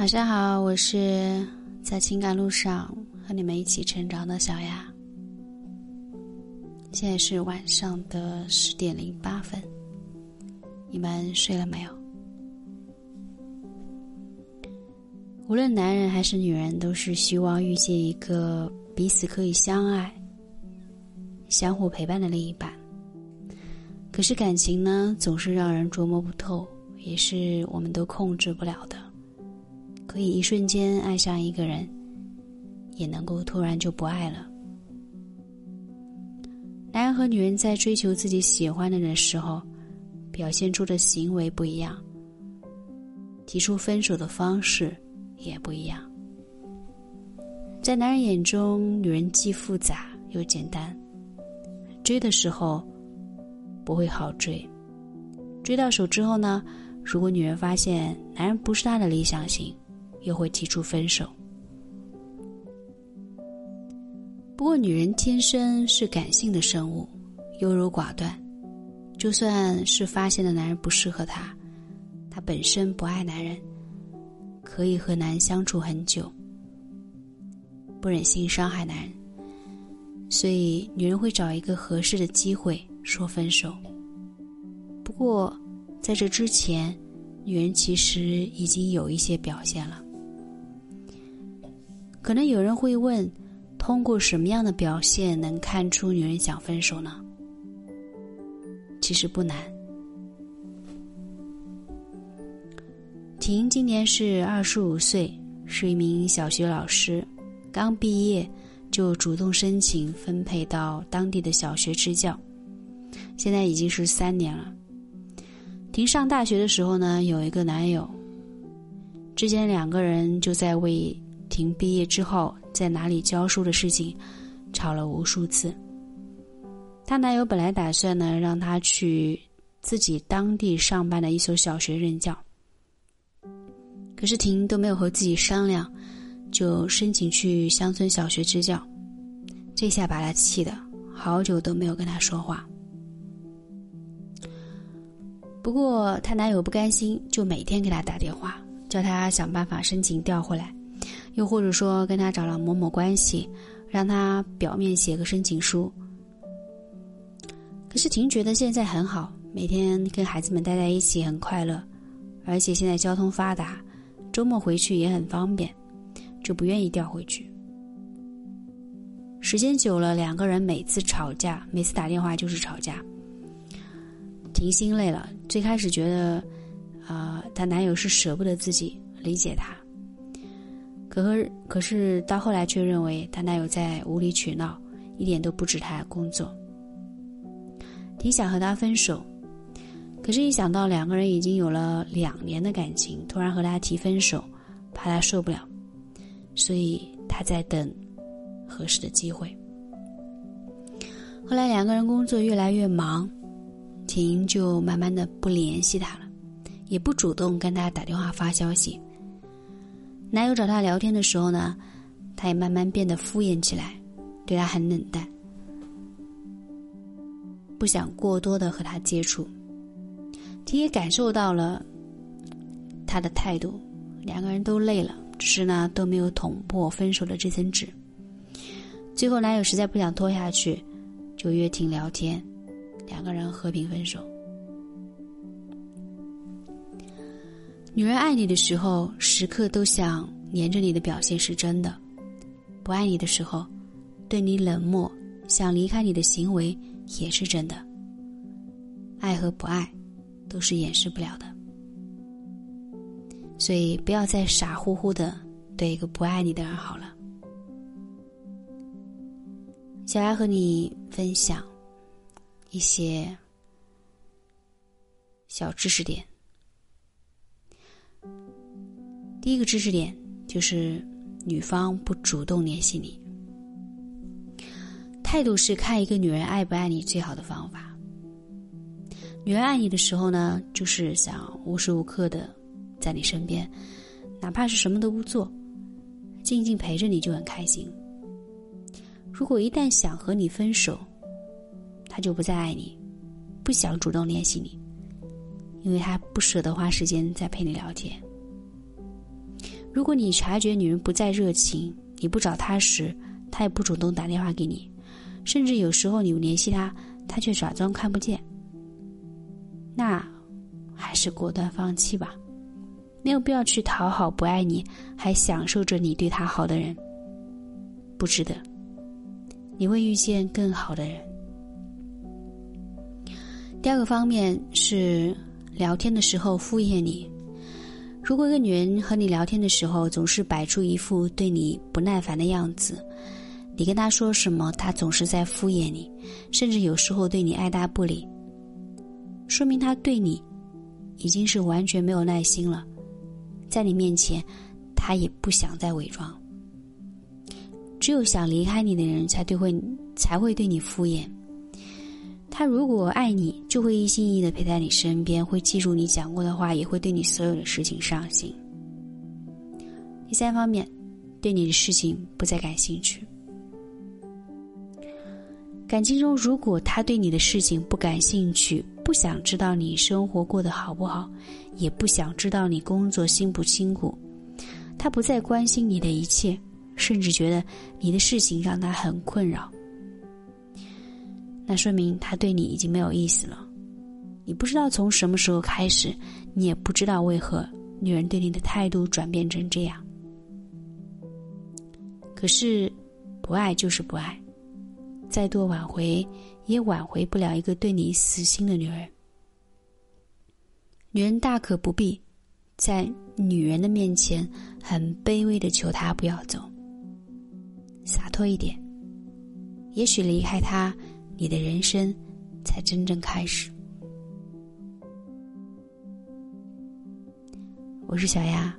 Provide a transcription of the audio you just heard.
晚上好，我是在情感路上和你们一起成长的小雅。现在是晚上的十点零八分，你们睡了没有？无论男人还是女人，都是希望遇见一个彼此可以相爱、相互陪伴的另一半。可是感情呢，总是让人琢磨不透，也是我们都控制不了的。可以一瞬间爱上一个人，也能够突然就不爱了。男人和女人在追求自己喜欢的人时候，表现出的行为不一样，提出分手的方式也不一样。在男人眼中，女人既复杂又简单，追的时候不会好追，追到手之后呢，如果女人发现男人不是她的理想型。又会提出分手。不过，女人天生是感性的生物，优柔寡断。就算是发现了男人不适合她，她本身不爱男人，可以和男人相处很久，不忍心伤害男人，所以女人会找一个合适的机会说分手。不过，在这之前，女人其实已经有一些表现了。可能有人会问：通过什么样的表现能看出女人想分手呢？其实不难。婷今年是二十五岁，是一名小学老师，刚毕业就主动申请分配到当地的小学支教，现在已经是三年了。婷上大学的时候呢，有一个男友，之前两个人就在为。婷毕业之后在哪里教书的事情，吵了无数次。她男友本来打算呢让她去自己当地上班的一所小学任教，可是婷都没有和自己商量，就申请去乡村小学支教，这下把她气的好久都没有跟她说话。不过她男友不甘心，就每天给她打电话，叫她想办法申请调回来。又或者说跟他找了某某关系，让他表面写个申请书。可是婷觉得现在很好，每天跟孩子们待在一起很快乐，而且现在交通发达，周末回去也很方便，就不愿意调回去。时间久了，两个人每次吵架，每次打电话就是吵架。婷心累了，最开始觉得，啊，她男友是舍不得自己，理解她。可可可是到后来却认为她男友在无理取闹，一点都不止她工作。挺想和他分手，可是，一想到两个人已经有了两年的感情，突然和他提分手，怕他受不了，所以他在等合适的机会。后来两个人工作越来越忙，婷就慢慢的不联系他了，也不主动跟他打电话发消息。男友找她聊天的时候呢，她也慢慢变得敷衍起来，对他很冷淡，不想过多的和他接触。婷也感受到了他的态度，两个人都累了，只是呢都没有捅破分手的这层纸。最后男友实在不想拖下去，就约婷聊天，两个人和平分手。女人爱你的时候，时刻都想黏着你的表现是真的；不爱你的时候，对你冷漠、想离开你的行为也是真的。爱和不爱，都是掩饰不了的。所以，不要再傻乎乎的对一个不爱你的人好了。小爱和你分享一些小知识点。第一个知识点就是女方不主动联系你，态度是看一个女人爱不爱你最好的方法。女人爱你的时候呢，就是想无时无刻的在你身边，哪怕是什么都不做，静静陪着你就很开心。如果一旦想和你分手，他就不再爱你，不想主动联系你，因为他不舍得花时间再陪你聊天。如果你察觉女人不再热情，你不找她时，她也不主动打电话给你，甚至有时候你联系她，她却假装看不见，那还是果断放弃吧，没有必要去讨好不爱你还享受着你对她好的人，不值得。你会遇见更好的人。第二个方面是聊天的时候敷衍你。如果一个女人和你聊天的时候总是摆出一副对你不耐烦的样子，你跟她说什么，她总是在敷衍你，甚至有时候对你爱答不理，说明她对你已经是完全没有耐心了，在你面前，她也不想再伪装。只有想离开你的人才对会才会对你敷衍。他如果爱你，就会一心一意的陪在你身边，会记住你讲过的话，也会对你所有的事情上心。第三方面，对你的事情不再感兴趣。感情中，如果他对你的事情不感兴趣，不想知道你生活过得好不好，也不想知道你工作辛不辛苦，他不再关心你的一切，甚至觉得你的事情让他很困扰。那说明他对你已经没有意思了，你不知道从什么时候开始，你也不知道为何女人对你的态度转变成这样。可是，不爱就是不爱，再多挽回也挽回不了一个对你死心的女人。女人大可不必在女人的面前很卑微的求她不要走，洒脱一点，也许离开他。你的人生才真正开始。我是小丫。